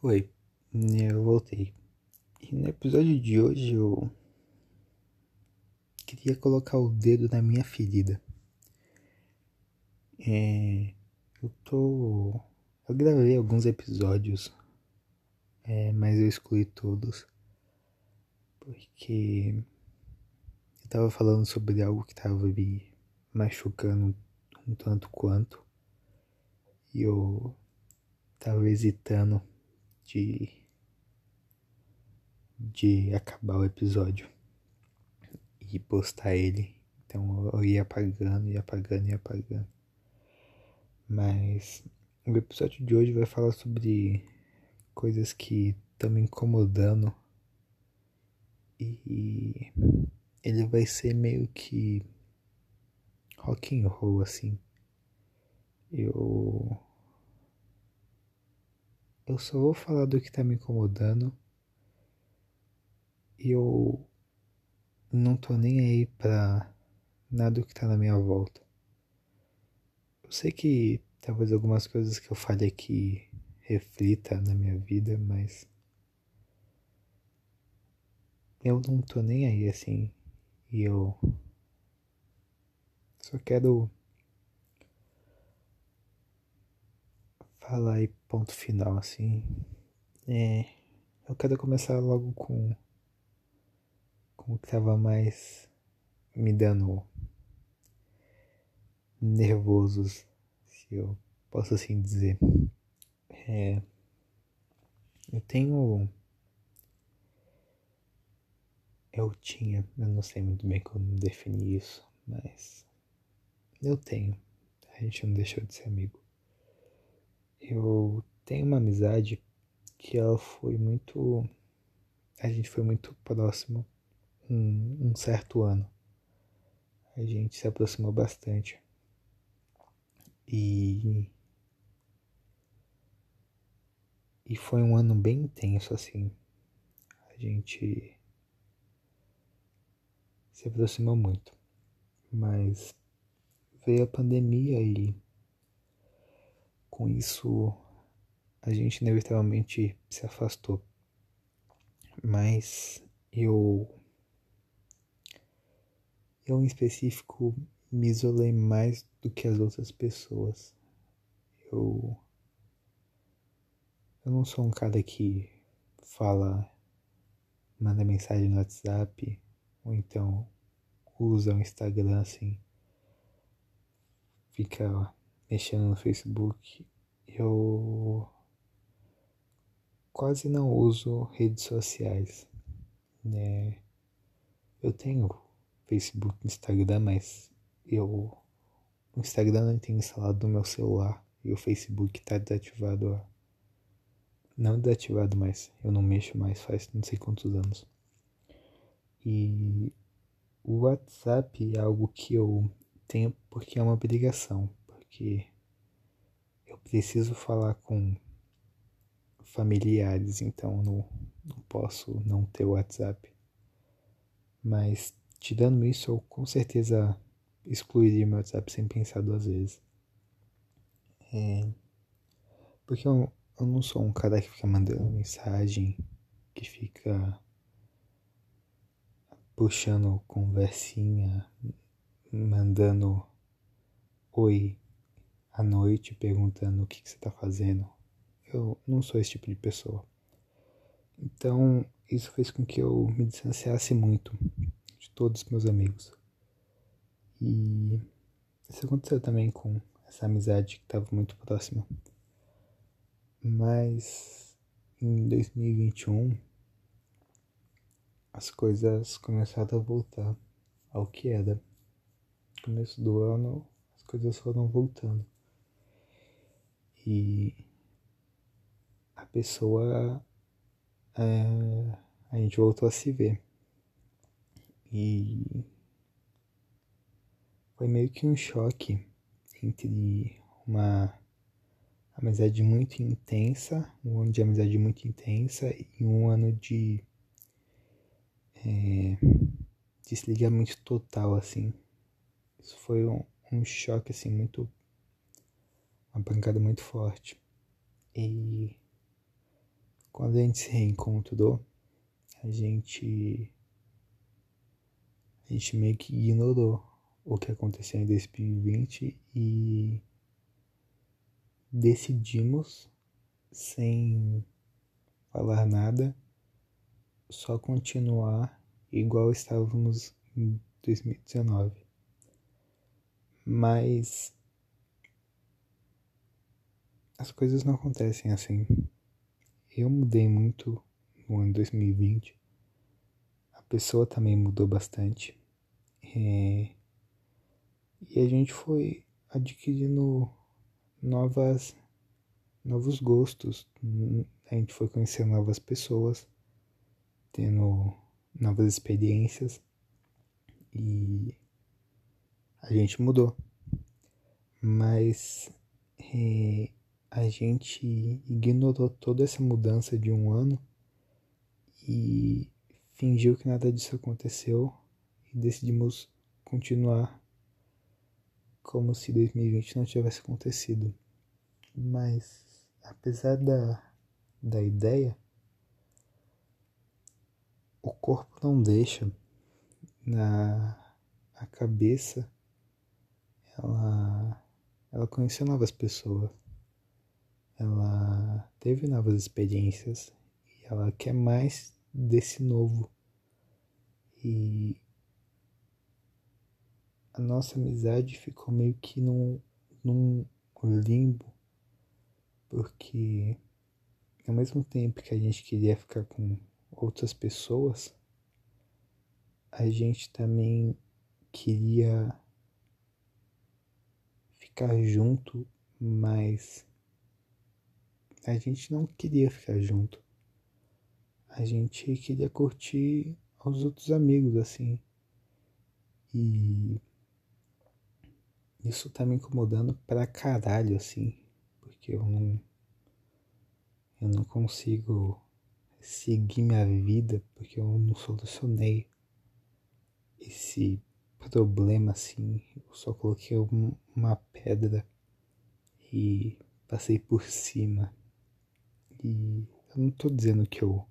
Oi, eu voltei. E no episódio de hoje eu queria colocar o dedo na minha ferida. É, eu tô. Eu gravei alguns episódios, é, mas eu excluí todos. Porque eu tava falando sobre algo que tava me machucando um tanto quanto. E eu tava hesitando de de acabar o episódio e postar ele. Então eu ia apagando, ia apagando, ia apagando. Mas o episódio de hoje vai falar sobre coisas que estão me incomodando. E ele vai ser meio que rock and roll assim. Eu eu só vou falar do que tá me incomodando. E eu não tô nem aí pra nada que tá na minha volta. Eu sei que talvez algumas coisas que eu fale aqui reflita na minha vida, mas eu não tô nem aí assim. E eu só quero falar aí ponto final assim. É, eu quero começar logo com com o que tava mais me dando nervosos, se eu posso assim dizer. É, eu tenho eu tinha, eu não sei muito bem como definir isso, mas eu tenho. A gente não deixou de ser amigo eu tenho uma amizade que ela foi muito. A gente foi muito próximo um, um certo ano. A gente se aproximou bastante. E. E foi um ano bem intenso, assim. A gente se aproximou muito. Mas veio a pandemia e com isso, a gente inevitavelmente se afastou. Mas eu. Eu, em específico, me isolei mais do que as outras pessoas. Eu. Eu não sou um cara que fala, manda mensagem no WhatsApp, ou então usa o Instagram assim, fica mexendo no Facebook, eu quase não uso redes sociais. Né? Eu tenho Facebook Instagram, mas eu o Instagram não tem instalado no meu celular e o Facebook está desativado. Não desativado, mas eu não mexo mais faz não sei quantos anos. E o WhatsApp é algo que eu tenho porque é uma obrigação porque eu preciso falar com familiares, então não, não posso não ter o WhatsApp. Mas tirando isso, eu com certeza excluiria meu WhatsApp sem pensar duas vezes. É, porque eu, eu não sou um cara que fica mandando mensagem, que fica puxando conversinha, mandando oi à noite perguntando o que, que você está fazendo. Eu não sou esse tipo de pessoa. Então, isso fez com que eu me distanciasse muito de todos os meus amigos. E isso aconteceu também com essa amizade que estava muito próxima. Mas em 2021 as coisas começaram a voltar ao que era. No começo do ano as coisas foram voltando e a pessoa é, a gente voltou a se ver e foi meio que um choque entre uma amizade muito intensa, um ano de amizade muito intensa e um ano de é, desligamento total assim. Isso foi um, um choque assim muito uma pancada muito forte. E quando a gente se reencontrou, a gente a gente meio que ignorou o que aconteceu em 2020 e decidimos sem falar nada só continuar igual estávamos em 2019. Mas as coisas não acontecem assim. Eu mudei muito no ano 2020. A pessoa também mudou bastante. É... E a gente foi adquirindo novas novos gostos. A gente foi conhecendo novas pessoas, tendo novas experiências e a gente mudou. Mas é, a gente ignorou toda essa mudança de um ano e fingiu que nada disso aconteceu e decidimos continuar como se 2020 não tivesse acontecido. Mas apesar da, da ideia, o corpo não deixa na a cabeça ela ela conheceu novas pessoas ela teve novas experiências e ela quer mais desse novo. E a nossa amizade ficou meio que num, num limbo porque ao mesmo tempo que a gente queria ficar com outras pessoas, a gente também queria ficar junto, mas a gente não queria ficar junto. A gente queria curtir aos outros amigos assim. E isso tá me incomodando pra caralho assim, porque eu não eu não consigo seguir minha vida porque eu não solucionei esse problema assim. Eu só coloquei uma pedra e passei por cima. E eu não tô dizendo que eu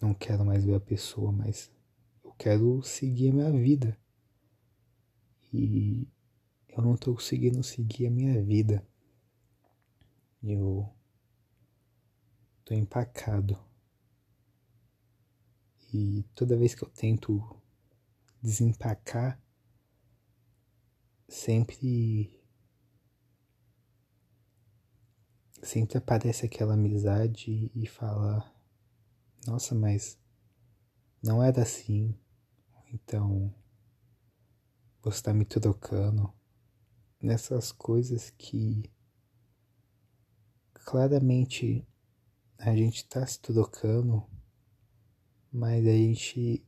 não quero mais ver a pessoa, mas eu quero seguir a minha vida. E eu não tô conseguindo seguir a minha vida. Eu tô empacado. E toda vez que eu tento desempacar, sempre sempre aparece aquela amizade e fala: "Nossa, mas não era assim". Então, você está me trocando nessas coisas que claramente a gente está se trocando mas a gente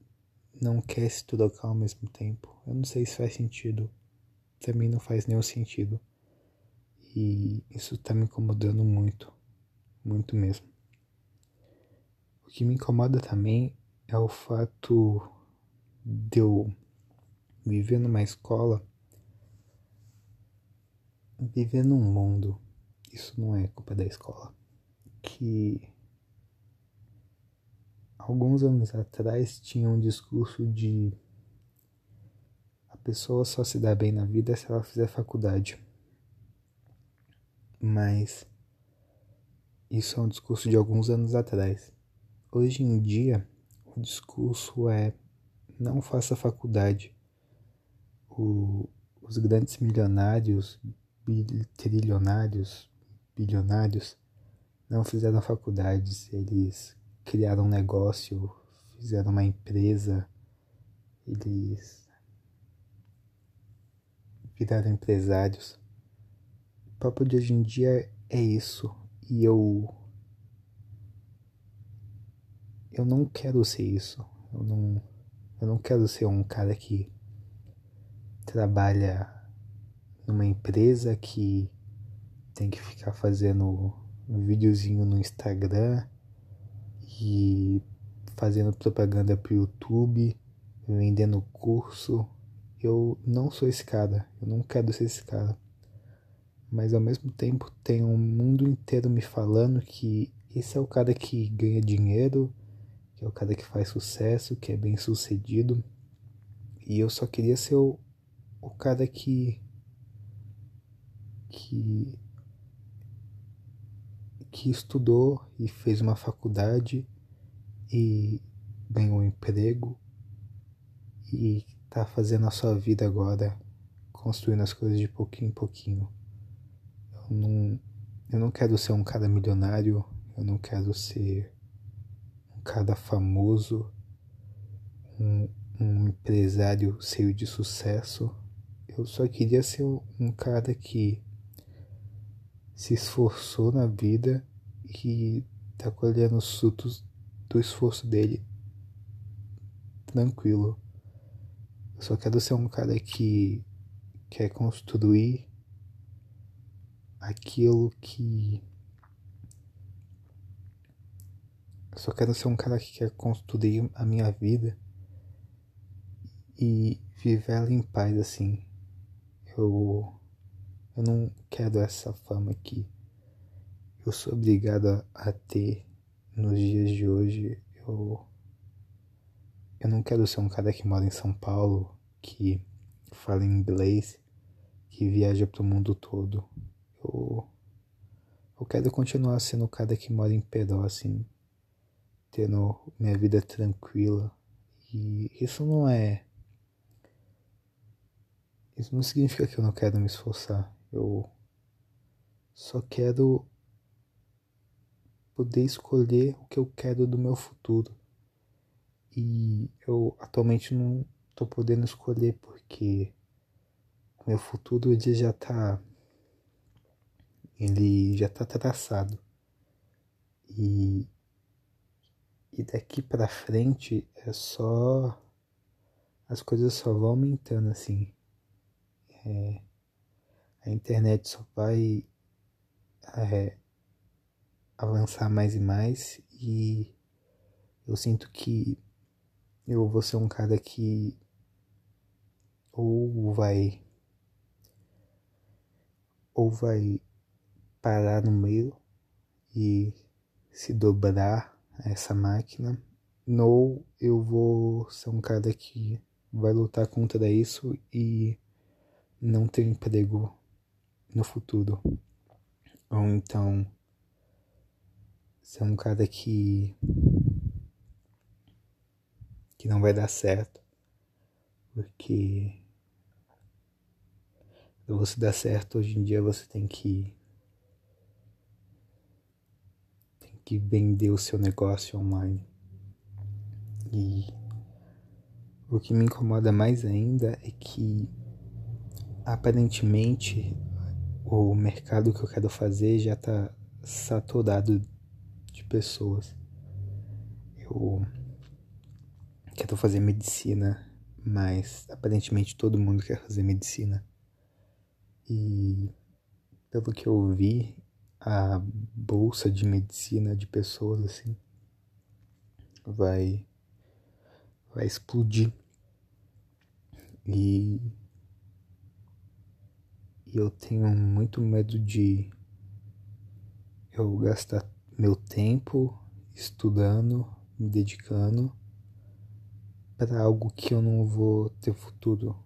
não quer se trocar ao mesmo tempo. Eu não sei se faz sentido. Também não faz nenhum sentido. E isso tá me incomodando muito. Muito mesmo. O que me incomoda também é o fato de eu viver numa escola, viver num mundo, isso não é culpa da escola, que alguns anos atrás tinha um discurso de a pessoa só se dá bem na vida se ela fizer faculdade. Mas isso é um discurso de alguns anos atrás. Hoje em dia, o discurso é não faça faculdade. O, os grandes milionários, trilionários, bilionários, não fizeram faculdades, eles criaram um negócio, fizeram uma empresa, eles viraram empresários. Papo de hoje em dia é isso. E eu. Eu não quero ser isso. Eu não, eu não quero ser um cara que trabalha numa empresa que tem que ficar fazendo um videozinho no Instagram e fazendo propaganda pro YouTube, vendendo curso. Eu não sou esse cara, eu não quero ser esse cara. Mas ao mesmo tempo tem um mundo inteiro me falando que esse é o cara que ganha dinheiro, que é o cara que faz sucesso, que é bem sucedido. E eu só queria ser o, o cara que. que. que estudou e fez uma faculdade e ganhou um emprego e tá fazendo a sua vida agora, construindo as coisas de pouquinho em pouquinho. Eu não, eu não quero ser um cara milionário, eu não quero ser um cara famoso, um, um empresário cheio de sucesso. Eu só queria ser um cara que se esforçou na vida e tá colhendo os frutos do esforço dele tranquilo. Eu só quero ser um cara que quer construir aquilo que. Eu só quero ser um cara que quer construir a minha vida e viver ela em paz assim. Eu. Eu não quero essa fama que eu sou obrigado a ter nos dias de hoje. Eu. Eu não quero ser um cara que mora em São Paulo, que fala inglês, que viaja pro mundo todo. Eu, eu quero continuar sendo o cara que mora em Peró, assim, tendo minha vida tranquila. E isso não é. Isso não significa que eu não quero me esforçar. Eu só quero poder escolher o que eu quero do meu futuro. E eu atualmente não tô podendo escolher porque meu futuro ele já tá ele já tá traçado. E e daqui para frente é só as coisas só vão aumentando assim. É, a internet só vai é, avançar mais e mais e eu sinto que eu vou ser um cara que ou vai ou vai parar no meio e se dobrar a essa máquina, ou eu vou ser um cara que vai lutar contra isso e não ter emprego no futuro. Ou então ser um cara que que não vai dar certo, porque para você dar certo hoje em dia você tem que tem que vender o seu negócio online. E o que me incomoda mais ainda é que aparentemente o mercado que eu quero fazer já está saturado de pessoas. Eu quero fazer medicina, mas aparentemente todo mundo quer fazer medicina. E pelo que eu vi, a bolsa de medicina de pessoas assim vai vai explodir. E, e eu tenho muito medo de eu gastar meu tempo estudando, me dedicando para algo que eu não vou ter futuro,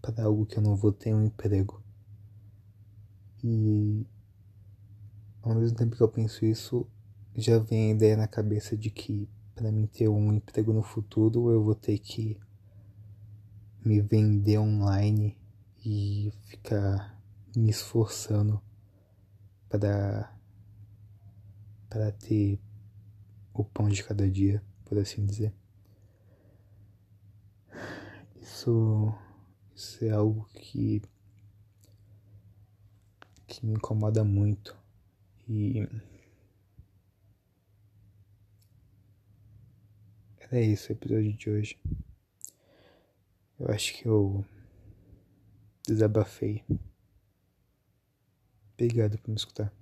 para algo que eu não vou ter um emprego. E ao mesmo tempo que eu penso isso, já vem a ideia na cabeça de que para mim ter um emprego no futuro eu vou ter que me vender online e ficar me esforçando para para ter o pão de cada dia por assim dizer. Isso, isso é algo que, que me incomoda muito e era isso o episódio de hoje. Eu acho que eu desabafei. Obrigado por me escutar.